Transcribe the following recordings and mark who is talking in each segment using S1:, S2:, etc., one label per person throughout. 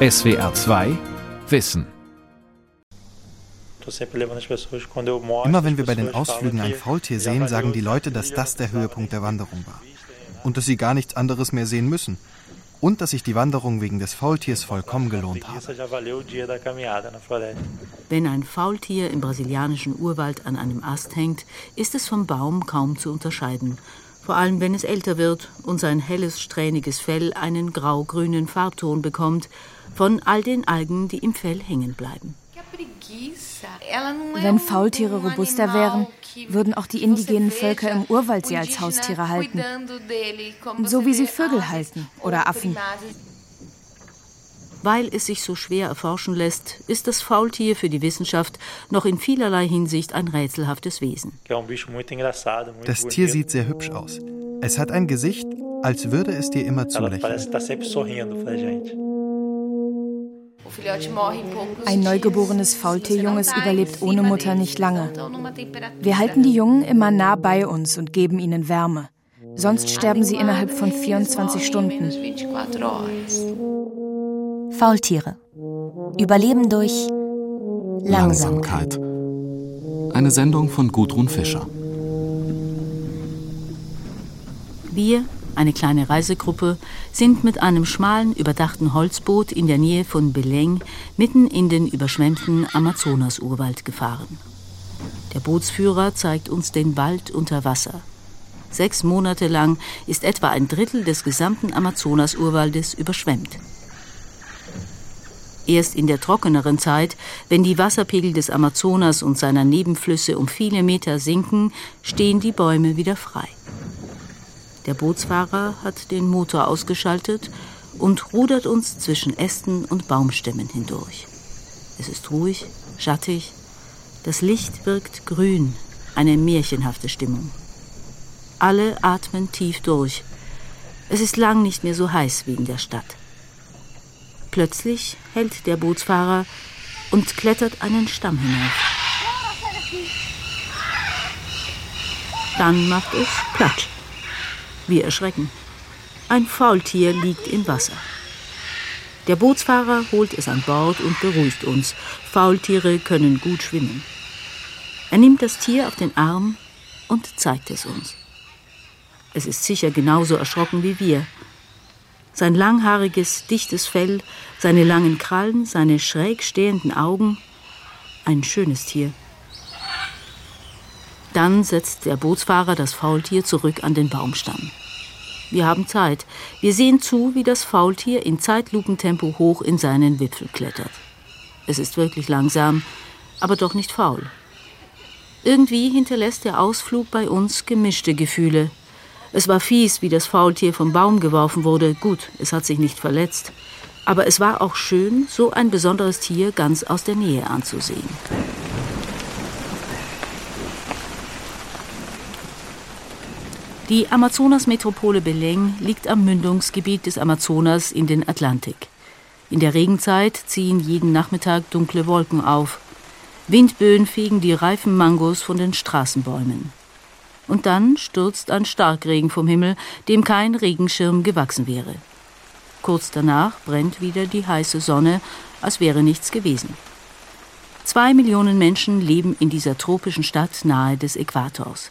S1: SWR 2 Wissen.
S2: Immer wenn wir bei den Ausflügen ein Faultier sehen, sagen die Leute, dass das der Höhepunkt der Wanderung war. Und dass sie gar nichts anderes mehr sehen müssen. Und dass sich die Wanderung wegen des Faultiers vollkommen gelohnt hat.
S3: Wenn ein Faultier im brasilianischen Urwald an einem Ast hängt, ist es vom Baum kaum zu unterscheiden. Vor allem wenn es älter wird und sein helles, strähniges Fell einen grau-grünen Farbton bekommt, von all den Algen, die im Fell hängen bleiben.
S4: Wenn Faultiere robuster wären, würden auch die indigenen Völker im Urwald sie als Haustiere halten. So wie sie Vögel halten oder Affen.
S3: Weil es sich so schwer erforschen lässt, ist das Faultier für die Wissenschaft noch in vielerlei Hinsicht ein rätselhaftes Wesen.
S2: Das Tier sieht sehr hübsch aus. Es hat ein Gesicht, als würde es dir immer zulächeln.
S4: Ein neugeborenes Faultierjunges überlebt ohne Mutter nicht lange. Wir halten die Jungen immer nah bei uns und geben ihnen Wärme. Sonst sterben sie innerhalb von 24 Stunden.
S5: Faultiere. Überleben durch
S1: Langsamkeit. Eine Sendung von Gudrun Fischer.
S3: Wir, eine kleine Reisegruppe, sind mit einem schmalen, überdachten Holzboot in der Nähe von Belém mitten in den überschwemmten Amazonas-Urwald gefahren. Der Bootsführer zeigt uns den Wald unter Wasser. Sechs Monate lang ist etwa ein Drittel des gesamten Amazonas-Urwaldes überschwemmt. Erst in der trockeneren Zeit, wenn die Wasserpegel des Amazonas und seiner Nebenflüsse um viele Meter sinken, stehen die Bäume wieder frei. Der Bootsfahrer hat den Motor ausgeschaltet und rudert uns zwischen Ästen und Baumstämmen hindurch. Es ist ruhig, schattig, das Licht wirkt grün, eine märchenhafte Stimmung. Alle atmen tief durch. Es ist lang nicht mehr so heiß wie in der Stadt. Plötzlich hält der Bootsfahrer und klettert einen Stamm hinauf. Dann macht es Platsch. Wir erschrecken. Ein Faultier liegt im Wasser. Der Bootsfahrer holt es an Bord und beruhigt uns. Faultiere können gut schwimmen. Er nimmt das Tier auf den Arm und zeigt es uns. Es ist sicher genauso erschrocken wie wir. Sein langhaariges, dichtes Fell, seine langen Krallen, seine schräg stehenden Augen. Ein schönes Tier. Dann setzt der Bootsfahrer das Faultier zurück an den Baumstamm. Wir haben Zeit. Wir sehen zu, wie das Faultier in Zeitlupentempo hoch in seinen Wipfel klettert. Es ist wirklich langsam, aber doch nicht faul. Irgendwie hinterlässt der Ausflug bei uns gemischte Gefühle. Es war fies, wie das Faultier vom Baum geworfen wurde. Gut, es hat sich nicht verletzt. Aber es war auch schön, so ein besonderes Tier ganz aus der Nähe anzusehen. Die Amazonas-Metropole Belém liegt am Mündungsgebiet des Amazonas in den Atlantik. In der Regenzeit ziehen jeden Nachmittag dunkle Wolken auf. Windböen fegen die reifen Mangos von den Straßenbäumen. Und dann stürzt ein Starkregen vom Himmel, dem kein Regenschirm gewachsen wäre. Kurz danach brennt wieder die heiße Sonne, als wäre nichts gewesen. Zwei Millionen Menschen leben in dieser tropischen Stadt nahe des Äquators.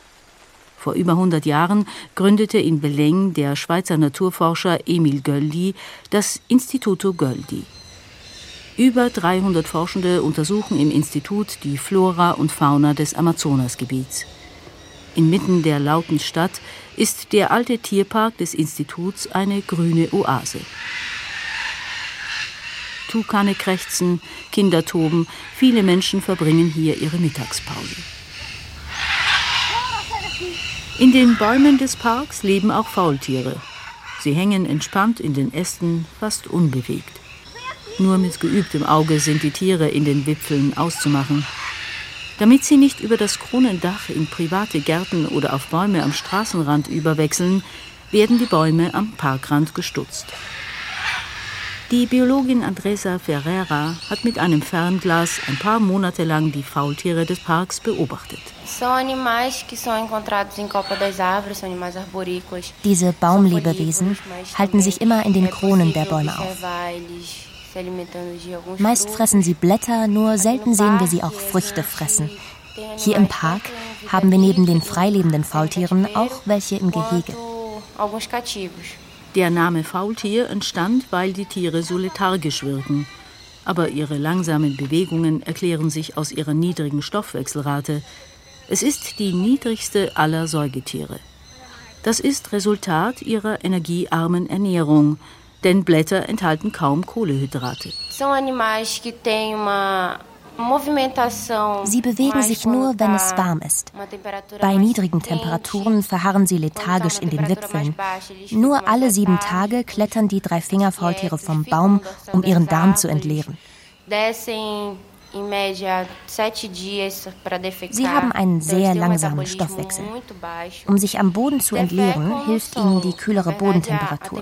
S3: Vor über 100 Jahren gründete in Belém der Schweizer Naturforscher Emil Göldi das Instituto Göldi. Über 300 Forschende untersuchen im Institut die Flora und Fauna des Amazonasgebiets. Inmitten der lauten Stadt ist der alte Tierpark des Instituts eine grüne Oase. Tukane krächzen, Kinder toben, viele Menschen verbringen hier ihre Mittagspause. In den Bäumen des Parks leben auch Faultiere. Sie hängen entspannt in den Ästen, fast unbewegt. Nur mit geübtem Auge sind die Tiere in den Wipfeln auszumachen. Damit sie nicht über das Kronendach in private Gärten oder auf Bäume am Straßenrand überwechseln, werden die Bäume am Parkrand gestutzt. Die Biologin Andresa Ferreira hat mit einem Fernglas ein paar Monate lang die Faultiere des Parks beobachtet.
S5: Diese Baumlebewesen halten sich immer in den Kronen der Bäume auf. Meist fressen sie Blätter, nur selten sehen wir sie auch Früchte fressen. Hier im Park haben wir neben den freilebenden Faultieren auch welche im Gehege.
S3: Der Name Faultier entstand, weil die Tiere so lethargisch wirken. Aber ihre langsamen Bewegungen erklären sich aus ihrer niedrigen Stoffwechselrate. Es ist die niedrigste aller Säugetiere. Das ist Resultat ihrer energiearmen Ernährung, denn Blätter enthalten kaum Kohlehydrate.
S5: Sie bewegen sich nur, wenn es warm ist. Bei niedrigen Temperaturen verharren sie lethargisch in den Wipfeln. Nur alle sieben Tage klettern die drei Fingerfaultiere vom Baum, um ihren Darm zu entleeren. Sie haben einen sehr langsamen Stoffwechsel. Um sich am Boden zu entleeren, hilft ihnen die kühlere Bodentemperatur.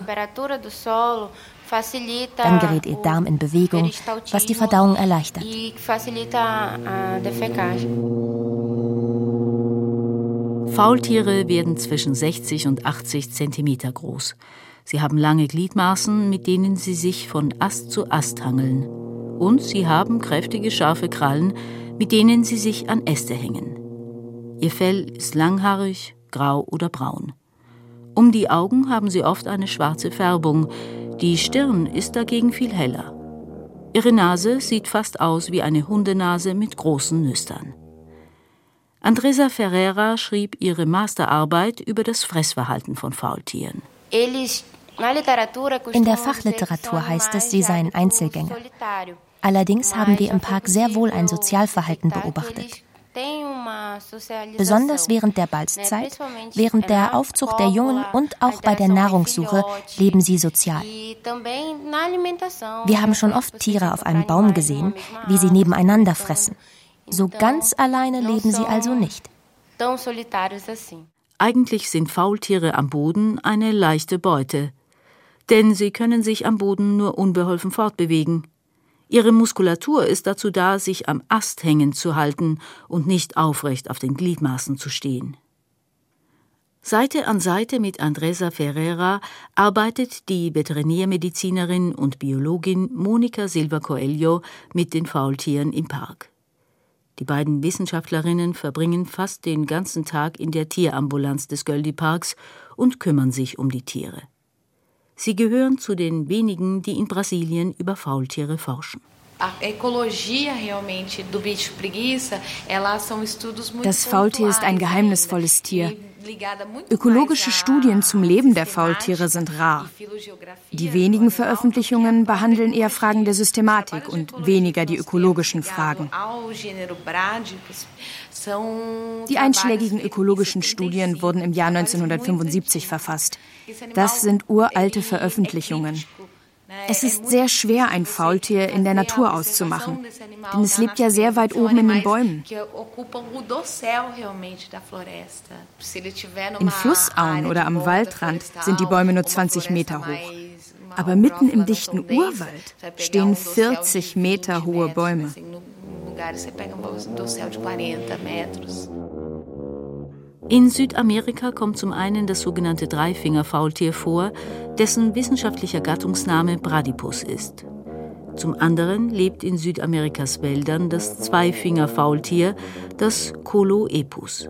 S5: Dann gerät ihr Darm in Bewegung, was die Verdauung erleichtert.
S3: Faultiere werden zwischen 60 und 80 Zentimeter groß. Sie haben lange Gliedmaßen, mit denen sie sich von Ast zu Ast hangeln. Und sie haben kräftige, scharfe Krallen, mit denen sie sich an Äste hängen. Ihr Fell ist langhaarig, grau oder braun. Um die Augen haben sie oft eine schwarze Färbung, die Stirn ist dagegen viel heller. Ihre Nase sieht fast aus wie eine Hundenase mit großen Nüstern. Andresa Ferreira schrieb ihre Masterarbeit über das Fressverhalten von Faultieren.
S5: In der Fachliteratur heißt es, sie seien Einzelgänger. Allerdings haben wir im Park sehr wohl ein Sozialverhalten beobachtet. Besonders während der Balzzeit, während der Aufzucht der Jungen und auch bei der Nahrungssuche leben sie sozial. Wir haben schon oft Tiere auf einem Baum gesehen, wie sie nebeneinander fressen. So ganz alleine leben sie also nicht.
S3: Eigentlich sind Faultiere am Boden eine leichte Beute, denn sie können sich am Boden nur unbeholfen fortbewegen. Ihre Muskulatur ist dazu da, sich am Ast hängend zu halten und nicht aufrecht auf den Gliedmaßen zu stehen. Seite an Seite mit Andresa Ferreira arbeitet die Veterinärmedizinerin und Biologin Monika Silva Coelho mit den Faultieren im Park. Die beiden Wissenschaftlerinnen verbringen fast den ganzen Tag in der Tierambulanz des Göldi Parks und kümmern sich um die Tiere. Sie gehören zu den wenigen, die in Brasilien über Faultiere forschen.
S4: Das Faultier ist ein geheimnisvolles Tier. Ökologische Studien zum Leben der Faultiere sind rar. Die wenigen Veröffentlichungen behandeln eher Fragen der Systematik und weniger die ökologischen Fragen. Die einschlägigen ökologischen Studien wurden im Jahr 1975 verfasst. Das sind uralte Veröffentlichungen. Es ist sehr schwer, ein Faultier in der Natur auszumachen, denn es lebt ja sehr weit oben in den Bäumen. In Flussauen oder am Waldrand sind die Bäume nur 20 Meter hoch. Aber mitten im dichten Urwald stehen 40 Meter hohe Bäume.
S3: In Südamerika kommt zum einen das sogenannte Dreifingerfaultier vor, dessen wissenschaftlicher Gattungsname Bradipus ist. Zum anderen lebt in Südamerikas Wäldern das Zweifingerfaultier, das Coloepus.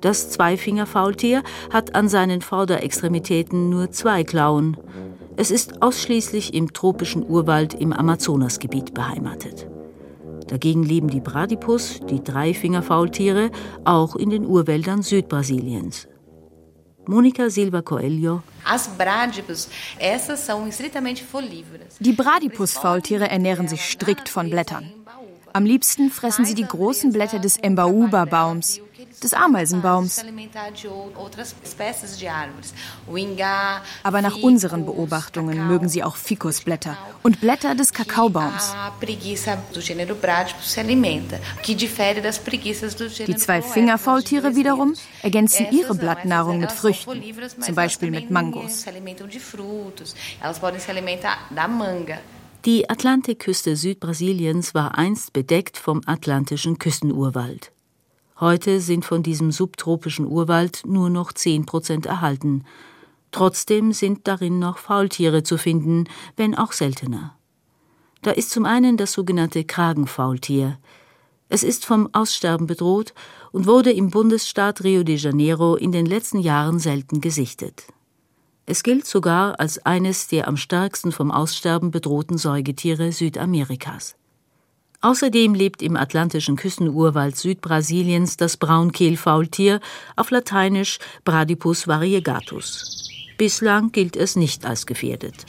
S3: Das Zweifingerfaultier hat an seinen Vorderextremitäten nur zwei Klauen. Es ist ausschließlich im tropischen Urwald im Amazonasgebiet beheimatet. Dagegen leben die Bradipus, die Dreifingerfaultiere, auch in den Urwäldern Südbrasiliens. Monika Silva Coelho.
S4: Die Bradipus-Faultiere ernähren sich strikt von Blättern. Am liebsten fressen sie die großen Blätter des Embaúba-Baums des Ameisenbaums. Aber nach unseren Beobachtungen mögen sie auch Fikusblätter und Blätter des Kakaobaums. Die zwei Fingerfaultiere wiederum ergänzen ihre Blattnahrung mit Früchten, zum Beispiel mit Mangos.
S3: Die Atlantikküste Südbrasiliens war einst bedeckt vom atlantischen Küstenurwald. Heute sind von diesem subtropischen Urwald nur noch 10 Prozent erhalten. Trotzdem sind darin noch Faultiere zu finden, wenn auch seltener. Da ist zum einen das sogenannte Kragenfaultier. Es ist vom Aussterben bedroht und wurde im Bundesstaat Rio de Janeiro in den letzten Jahren selten gesichtet. Es gilt sogar als eines der am stärksten vom Aussterben bedrohten Säugetiere Südamerikas. Außerdem lebt im atlantischen Küstenurwald Südbrasiliens das Braunkehlfaultier, auf Lateinisch Bradipus variegatus. Bislang gilt es nicht als gefährdet.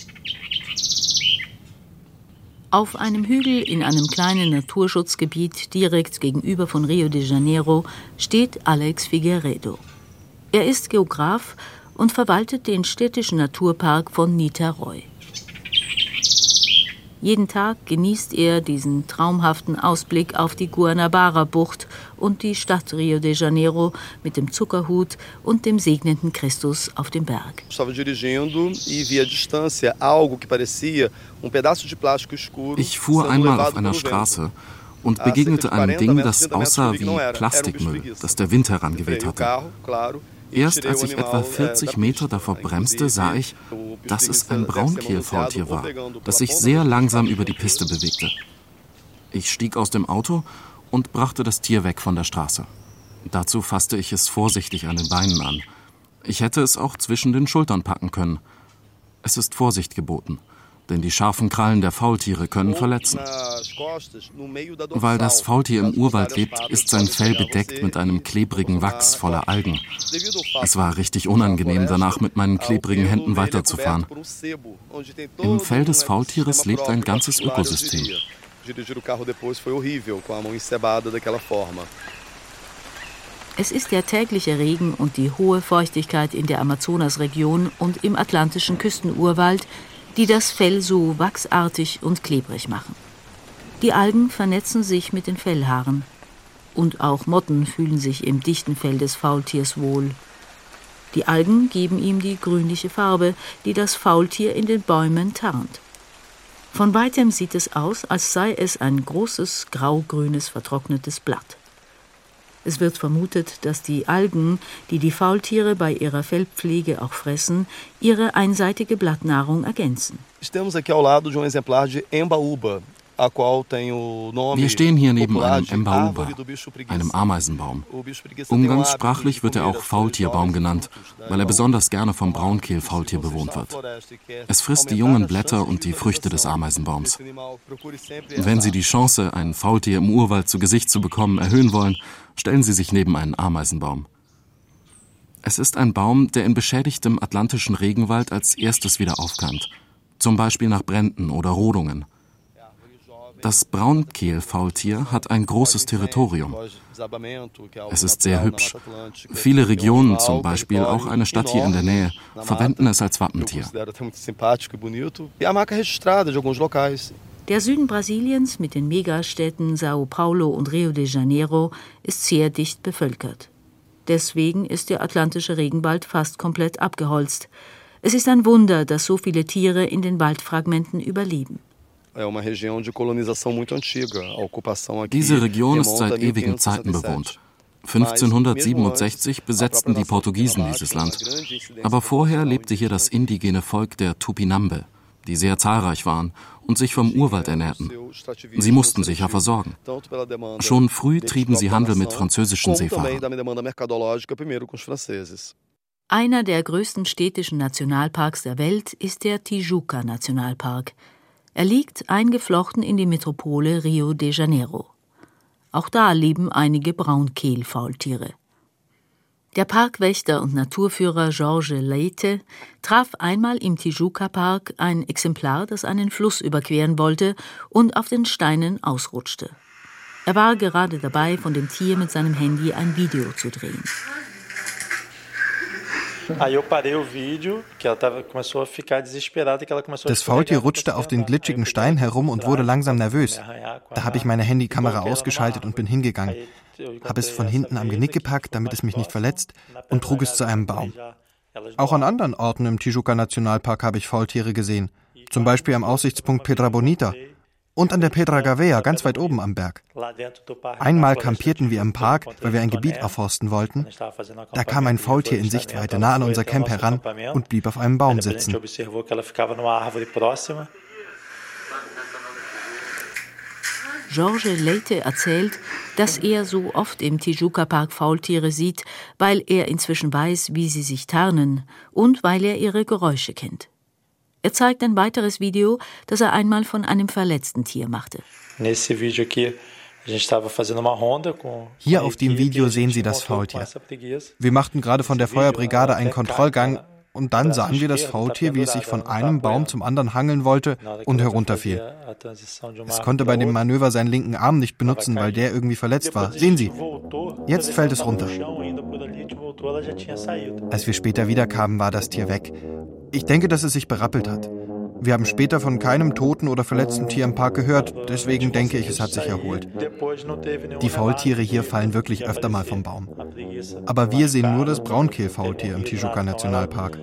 S3: Auf einem Hügel in einem kleinen Naturschutzgebiet direkt gegenüber von Rio de Janeiro steht Alex Figueredo. Er ist Geograf und verwaltet den städtischen Naturpark von Niterói. Jeden Tag genießt er diesen traumhaften Ausblick auf die Guanabara-Bucht und die Stadt Rio de Janeiro mit dem Zuckerhut und dem segnenden Christus auf dem Berg.
S1: Ich fuhr einmal auf einer Straße und begegnete einem Ding, das aussah wie Plastikmüll, das der Wind herangeweht hatte. Erst als ich etwa 40 Meter davor bremste, sah ich, dass es ein Braunkehlfaultier war, das sich sehr langsam über die Piste bewegte. Ich stieg aus dem Auto und brachte das Tier weg von der Straße. Dazu fasste ich es vorsichtig an den Beinen an. Ich hätte es auch zwischen den Schultern packen können. Es ist Vorsicht geboten denn die scharfen Krallen der Faultiere können verletzen. Weil das Faultier im Urwald lebt, ist sein Fell bedeckt mit einem klebrigen Wachs voller Algen. Es war richtig unangenehm, danach mit meinen klebrigen Händen weiterzufahren. Im Fell des Faultieres lebt ein ganzes Ökosystem.
S3: Es ist der tägliche Regen und die hohe Feuchtigkeit in der Amazonasregion und im atlantischen Küstenurwald, die das Fell so wachsartig und klebrig machen. Die Algen vernetzen sich mit den Fellhaaren. Und auch Motten fühlen sich im dichten Fell des Faultiers wohl. Die Algen geben ihm die grünliche Farbe, die das Faultier in den Bäumen tarnt. Von weitem sieht es aus, als sei es ein großes graugrünes vertrocknetes Blatt. Es wird vermutet, dass die Algen, die die Faultiere bei ihrer Fellpflege auch fressen, ihre einseitige Blattnahrung ergänzen.
S1: Wir stehen hier neben einem Embaúba, einem Ameisenbaum. Umgangssprachlich wird er auch Faultierbaum genannt, weil er besonders gerne vom Braunkehlfaultier bewohnt wird. Es frisst die jungen Blätter und die Früchte des Ameisenbaums. Wenn Sie die Chance, ein Faultier im Urwald zu Gesicht zu bekommen, erhöhen wollen, stellen Sie sich neben einen Ameisenbaum. Es ist ein Baum, der in beschädigtem atlantischen Regenwald als erstes wieder aufkeimt, zum Beispiel nach Bränden oder Rodungen. Das Braunkehlfaultier hat ein großes Territorium. Es ist sehr hübsch. Viele Regionen, zum Beispiel auch eine Stadt hier in der Nähe, verwenden es als Wappentier.
S3: Der Süden Brasiliens mit den Megastädten Sao Paulo und Rio de Janeiro ist sehr dicht bevölkert. Deswegen ist der atlantische Regenwald fast komplett abgeholzt. Es ist ein Wunder, dass so viele Tiere in den Waldfragmenten überleben.
S1: Diese Region ist seit ewigen Zeiten bewohnt. 1567 besetzten die Portugiesen dieses Land. Aber vorher lebte hier das indigene Volk der Tupinambe, die sehr zahlreich waren und sich vom Urwald ernährten. Sie mussten sich ja versorgen. Schon früh trieben sie Handel mit französischen Seefahrern.
S3: Einer der größten städtischen Nationalparks der Welt ist der Tijuca Nationalpark. Er liegt eingeflochten in die Metropole Rio de Janeiro. Auch da leben einige Braunkehlfaultiere. Der Parkwächter und Naturführer Georges Leite traf einmal im Tijuca-Park ein Exemplar, das einen Fluss überqueren wollte und auf den Steinen ausrutschte. Er war gerade dabei, von dem Tier mit seinem Handy ein Video zu drehen.
S2: Das Faultier rutschte auf den glitschigen Stein herum und wurde langsam nervös. Da habe ich meine Handykamera ausgeschaltet und bin hingegangen, habe es von hinten am Genick gepackt, damit es mich nicht verletzt, und trug es zu einem Baum. Auch an anderen Orten im Tijuca Nationalpark habe ich Faultiere gesehen, zum Beispiel am Aussichtspunkt Pedra Bonita und an der Pedra Gavea, ganz weit oben am Berg. Einmal kampierten wir im Park, weil wir ein Gebiet erforsten wollten. Da kam ein Faultier in Sichtweite nah an unser Camp heran und blieb auf einem Baum sitzen.
S3: Georges Leite erzählt, dass er so oft im Tijuca Park Faultiere sieht, weil er inzwischen weiß, wie sie sich tarnen und weil er ihre Geräusche kennt. Er zeigt ein weiteres Video, das er einmal von einem verletzten Tier machte.
S2: Hier auf dem Video sehen Sie das Faultier. Wir machten gerade von der Feuerbrigade einen Kontrollgang und dann sahen wir das Faultier, wie es sich von einem Baum zum anderen hangeln wollte und herunterfiel. Es konnte bei dem Manöver seinen linken Arm nicht benutzen, weil der irgendwie verletzt war. Sehen Sie, jetzt fällt es runter. Als wir später wiederkamen, war das Tier weg. Ich denke, dass es sich berappelt hat. Wir haben später von keinem toten oder verletzten Tier im Park gehört, deswegen denke ich, es hat sich erholt. Die Faultiere hier fallen wirklich öfter mal vom Baum. Aber wir sehen nur das Braunkehlfaultier im Tijuca Nationalpark.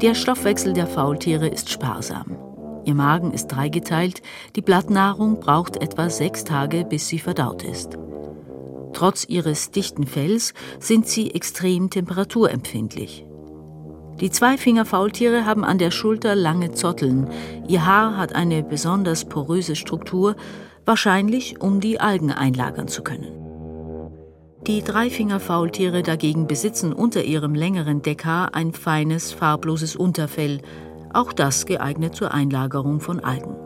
S3: Der Stoffwechsel der Faultiere ist sparsam. Ihr Magen ist dreigeteilt, die Blattnahrung braucht etwa sechs Tage, bis sie verdaut ist. Trotz ihres dichten Fells sind sie extrem temperaturempfindlich. Die Zweifingerfaultiere haben an der Schulter lange Zotteln. Ihr Haar hat eine besonders poröse Struktur, wahrscheinlich um die Algen einlagern zu können. Die Dreifingerfaultiere dagegen besitzen unter ihrem längeren Deckhaar ein feines, farbloses Unterfell, auch das geeignet zur Einlagerung von Algen.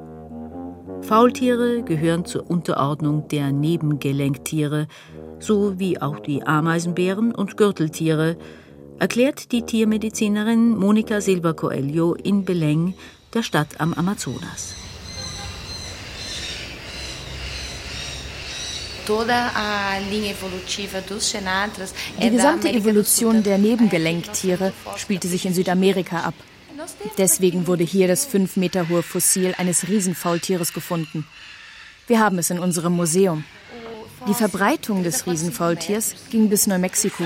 S3: Faultiere gehören zur Unterordnung der Nebengelenktiere, so wie auch die Ameisenbären und Gürteltiere, erklärt die Tiermedizinerin Monika Silva Coelho in Belém, der Stadt am Amazonas.
S4: Die gesamte Evolution der Nebengelenktiere spielte sich in Südamerika ab. Deswegen wurde hier das fünf Meter hohe Fossil eines Riesenfaultieres gefunden. Wir haben es in unserem Museum. Die Verbreitung des Riesenfaultiers ging bis Neumexiko.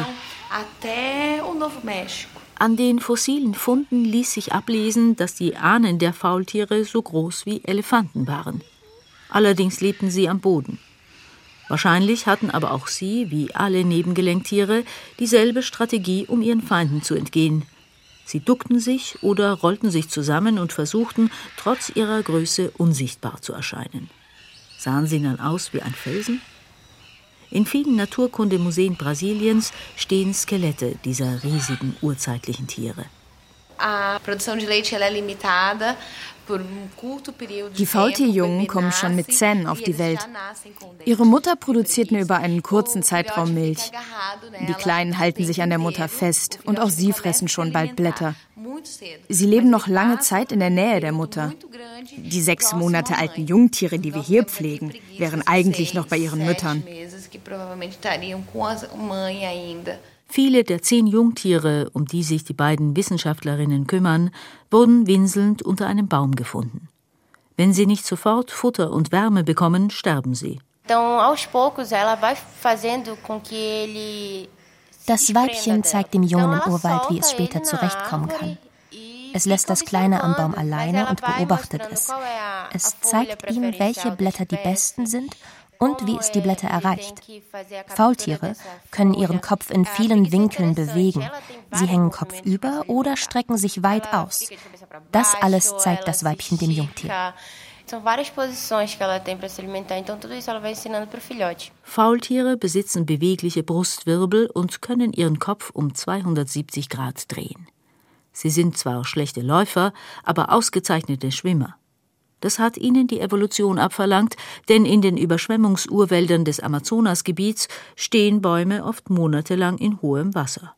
S3: An den fossilen Funden ließ sich ablesen, dass die Ahnen der Faultiere so groß wie Elefanten waren. Allerdings lebten sie am Boden. Wahrscheinlich hatten aber auch sie, wie alle Nebengelenktiere, dieselbe Strategie, um ihren Feinden zu entgehen. Sie duckten sich oder rollten sich zusammen und versuchten, trotz ihrer Größe unsichtbar zu erscheinen. Sahen sie dann aus wie ein Felsen? In vielen Naturkundemuseen Brasiliens stehen Skelette dieser riesigen urzeitlichen Tiere.
S4: Die Faultierjungen kommen schon mit Zähnen auf die Welt. Ihre Mutter produziert nur über einen kurzen Zeitraum Milch. Die Kleinen halten sich an der Mutter fest und auch sie fressen schon bald Blätter. Sie leben noch lange Zeit in der Nähe der Mutter. Die sechs Monate alten Jungtiere, die wir hier pflegen, wären eigentlich noch bei ihren Müttern.
S3: Viele der zehn Jungtiere, um die sich die beiden Wissenschaftlerinnen kümmern, wurden winselnd unter einem Baum gefunden. Wenn sie nicht sofort Futter und Wärme bekommen, sterben sie. Das
S5: Weibchen zeigt dem Jungen im Urwald, wie es später zurechtkommen kann. Es lässt das Kleine am Baum alleine und beobachtet es. Es zeigt ihm, welche Blätter die besten sind und wie es die Blätter erreicht. Faultiere können ihren Kopf in vielen Winkeln bewegen. Sie hängen kopfüber oder strecken sich weit aus. Das alles zeigt das Weibchen dem Jungtier.
S3: Faultiere besitzen bewegliche Brustwirbel und können ihren Kopf um 270 Grad drehen. Sie sind zwar schlechte Läufer, aber ausgezeichnete Schwimmer. Das hat ihnen die Evolution abverlangt, denn in den Überschwemmungsurwäldern des Amazonasgebiets stehen Bäume oft monatelang in hohem Wasser.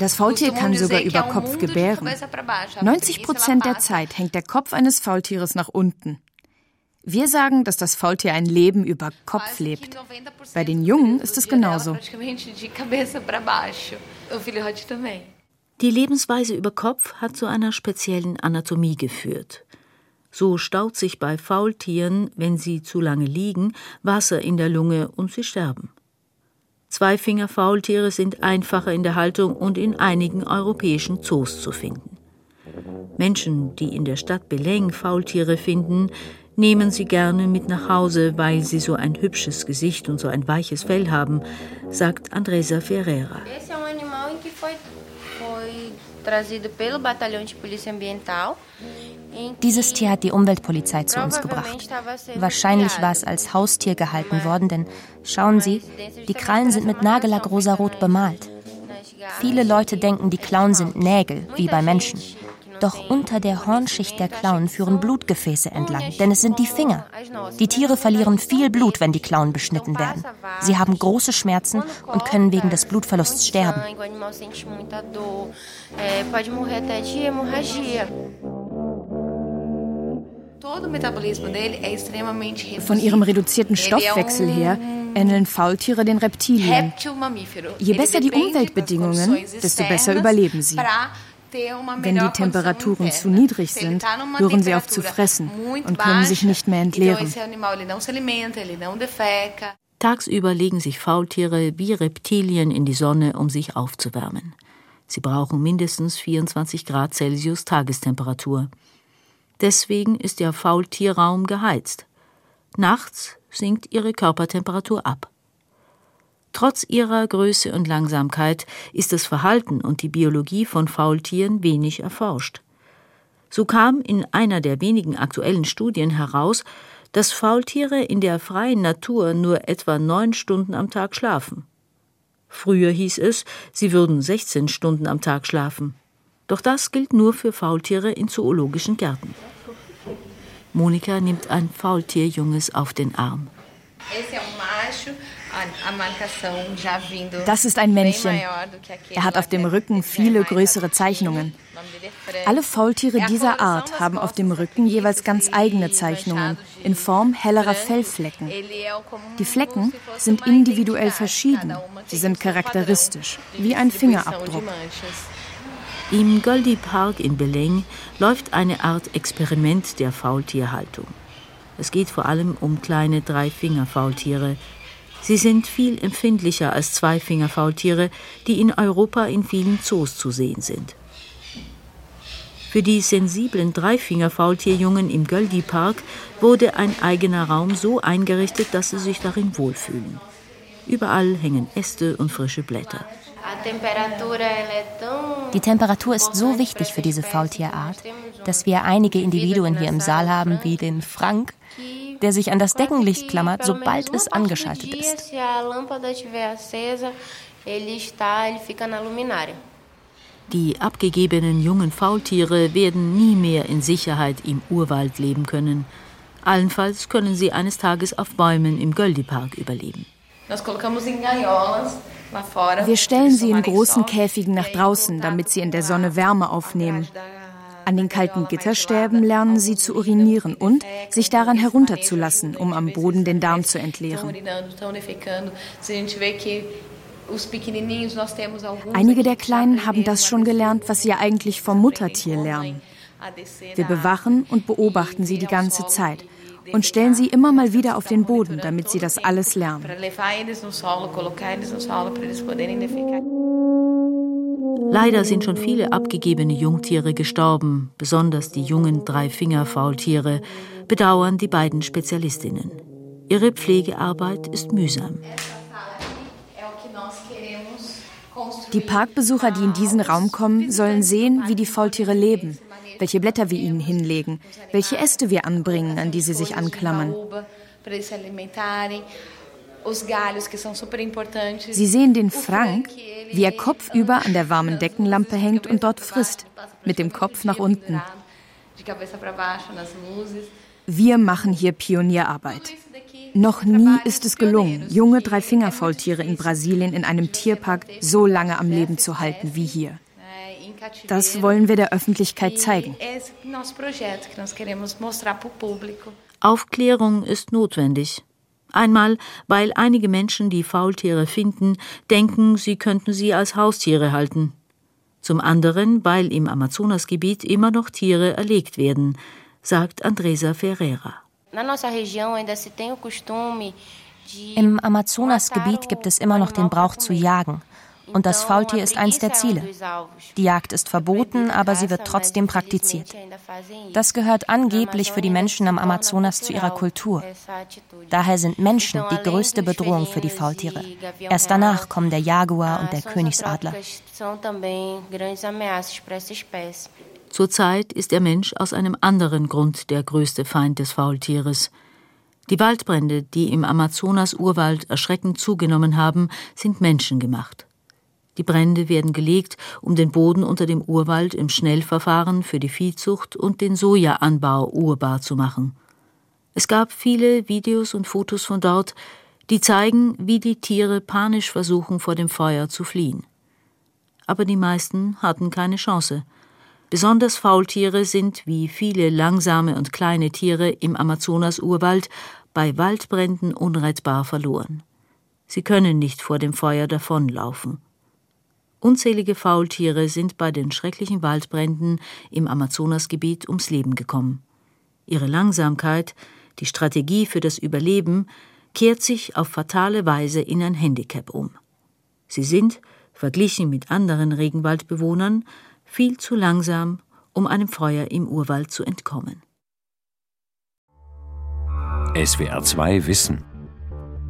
S4: Das Faultier kann sogar über Kopf gebären. 90 Prozent der Zeit hängt der Kopf eines Faultieres nach unten. Wir sagen, dass das Faultier ein Leben über Kopf lebt. Bei den Jungen ist es genauso.
S3: Die Lebensweise über Kopf hat zu einer speziellen Anatomie geführt. So staut sich bei Faultieren, wenn sie zu lange liegen, Wasser in der Lunge und sie sterben. Zweifingerfaultiere sind einfacher in der Haltung und in einigen europäischen Zoos zu finden. Menschen, die in der Stadt Beleng Faultiere finden, nehmen sie gerne mit nach Hause, weil sie so ein hübsches Gesicht und so ein weiches Fell haben, sagt Andresa Ferreira.
S5: Dieses Tier hat die Umweltpolizei zu uns gebracht. Wahrscheinlich war es als Haustier gehalten worden, denn schauen Sie, die Krallen sind mit Nagellack rosarot bemalt. Viele Leute denken, die Klauen sind Nägel, wie bei Menschen. Doch unter der Hornschicht der Klauen führen Blutgefäße entlang, denn es sind die Finger. Die Tiere verlieren viel Blut, wenn die Klauen beschnitten werden. Sie haben große Schmerzen und können wegen des Blutverlusts sterben.
S4: Von ihrem reduzierten Stoffwechsel her ähneln Faultiere den Reptilien. Je besser die Umweltbedingungen, desto besser überleben sie. Wenn die Temperaturen zu niedrig sind, hören sie auf zu fressen und können sich nicht mehr entleeren.
S3: Tagsüber legen sich Faultiere wie Reptilien in die Sonne, um sich aufzuwärmen. Sie brauchen mindestens 24 Grad Celsius Tagestemperatur. Deswegen ist der Faultierraum geheizt. Nachts sinkt ihre Körpertemperatur ab. Trotz ihrer Größe und Langsamkeit ist das Verhalten und die Biologie von Faultieren wenig erforscht. So kam in einer der wenigen aktuellen Studien heraus, dass Faultiere in der freien Natur nur etwa neun Stunden am Tag schlafen. Früher hieß es, sie würden 16 Stunden am Tag schlafen. Doch das gilt nur für Faultiere in zoologischen Gärten. Monika nimmt ein Faultierjunges auf den Arm.
S4: Das ist ein Männchen. Er hat auf dem Rücken viele größere Zeichnungen. Alle Faultiere dieser Art haben auf dem Rücken jeweils ganz eigene Zeichnungen in Form hellerer Fellflecken. Die Flecken sind individuell verschieden. Sie sind charakteristisch, wie ein Fingerabdruck.
S3: Im Goldie Park in Beleng läuft eine Art Experiment der Faultierhaltung. Es geht vor allem um kleine Dreifingerfaultiere. Sie sind viel empfindlicher als Zweifingerfaultiere, die in Europa in vielen Zoos zu sehen sind. Für die sensiblen Dreifingerfaultierjungen im Göldi Park wurde ein eigener Raum so eingerichtet, dass sie sich darin wohlfühlen. Überall hängen Äste und frische Blätter.
S5: Die Temperatur ist so wichtig für diese Faultierart, dass wir einige Individuen hier im Saal haben, wie den Frank, der sich an das Deckenlicht klammert, sobald es angeschaltet ist.
S3: Die abgegebenen jungen Faultiere werden nie mehr in Sicherheit im Urwald leben können. Allenfalls können sie eines Tages auf Bäumen im Göldi-Park überleben.
S4: Wir stellen sie in großen Käfigen nach draußen, damit sie in der Sonne Wärme aufnehmen. An den kalten Gitterstäben lernen sie zu urinieren und sich daran herunterzulassen, um am Boden den Darm zu entleeren. Einige der Kleinen haben das schon gelernt, was sie eigentlich vom Muttertier lernen. Wir bewachen und beobachten sie die ganze Zeit und stellen sie immer mal wieder auf den Boden, damit sie das alles lernen.
S3: Leider sind schon viele abgegebene Jungtiere gestorben, besonders die jungen Dreifingerfaultiere, bedauern die beiden Spezialistinnen. Ihre Pflegearbeit ist mühsam.
S4: Die Parkbesucher, die in diesen Raum kommen, sollen sehen, wie die Faultiere leben welche Blätter wir ihnen hinlegen, welche Äste wir anbringen, an die sie sich anklammern. Sie sehen den Frank, wie er kopfüber an der warmen Deckenlampe hängt und dort frisst, mit dem Kopf nach unten. Wir machen hier Pionierarbeit. Noch nie ist es gelungen, junge Dreifingerfaultiere in Brasilien in einem Tierpark so lange am Leben zu halten wie hier. Das wollen wir der Öffentlichkeit zeigen.
S3: Aufklärung ist notwendig. Einmal, weil einige Menschen, die Faultiere finden, denken, sie könnten sie als Haustiere halten. Zum anderen, weil im Amazonasgebiet immer noch Tiere erlegt werden, sagt Andresa Ferreira.
S5: Im Amazonasgebiet gibt es immer noch den Brauch zu jagen und das Faultier ist eins der Ziele. Die Jagd ist verboten, aber sie wird trotzdem praktiziert. Das gehört angeblich für die Menschen am Amazonas zu ihrer Kultur. Daher sind Menschen die größte Bedrohung für die Faultiere. Erst danach kommen der Jaguar und der Königsadler.
S3: Zurzeit ist der Mensch aus einem anderen Grund der größte Feind des Faultieres. Die Waldbrände, die im Amazonas-Urwald erschreckend zugenommen haben, sind menschengemacht. Die Brände werden gelegt, um den Boden unter dem Urwald im Schnellverfahren für die Viehzucht und den Sojaanbau urbar zu machen. Es gab viele Videos und Fotos von dort, die zeigen, wie die Tiere panisch versuchen, vor dem Feuer zu fliehen. Aber die meisten hatten keine Chance. Besonders Faultiere sind, wie viele langsame und kleine Tiere im Amazonas-Urwald, bei Waldbränden unrettbar verloren. Sie können nicht vor dem Feuer davonlaufen. Unzählige Faultiere sind bei den schrecklichen Waldbränden im Amazonasgebiet ums Leben gekommen. Ihre Langsamkeit, die Strategie für das Überleben, kehrt sich auf fatale Weise in ein Handicap um. Sie sind, verglichen mit anderen Regenwaldbewohnern, viel zu langsam, um einem Feuer im Urwald zu entkommen.
S6: SWR 2 Wissen.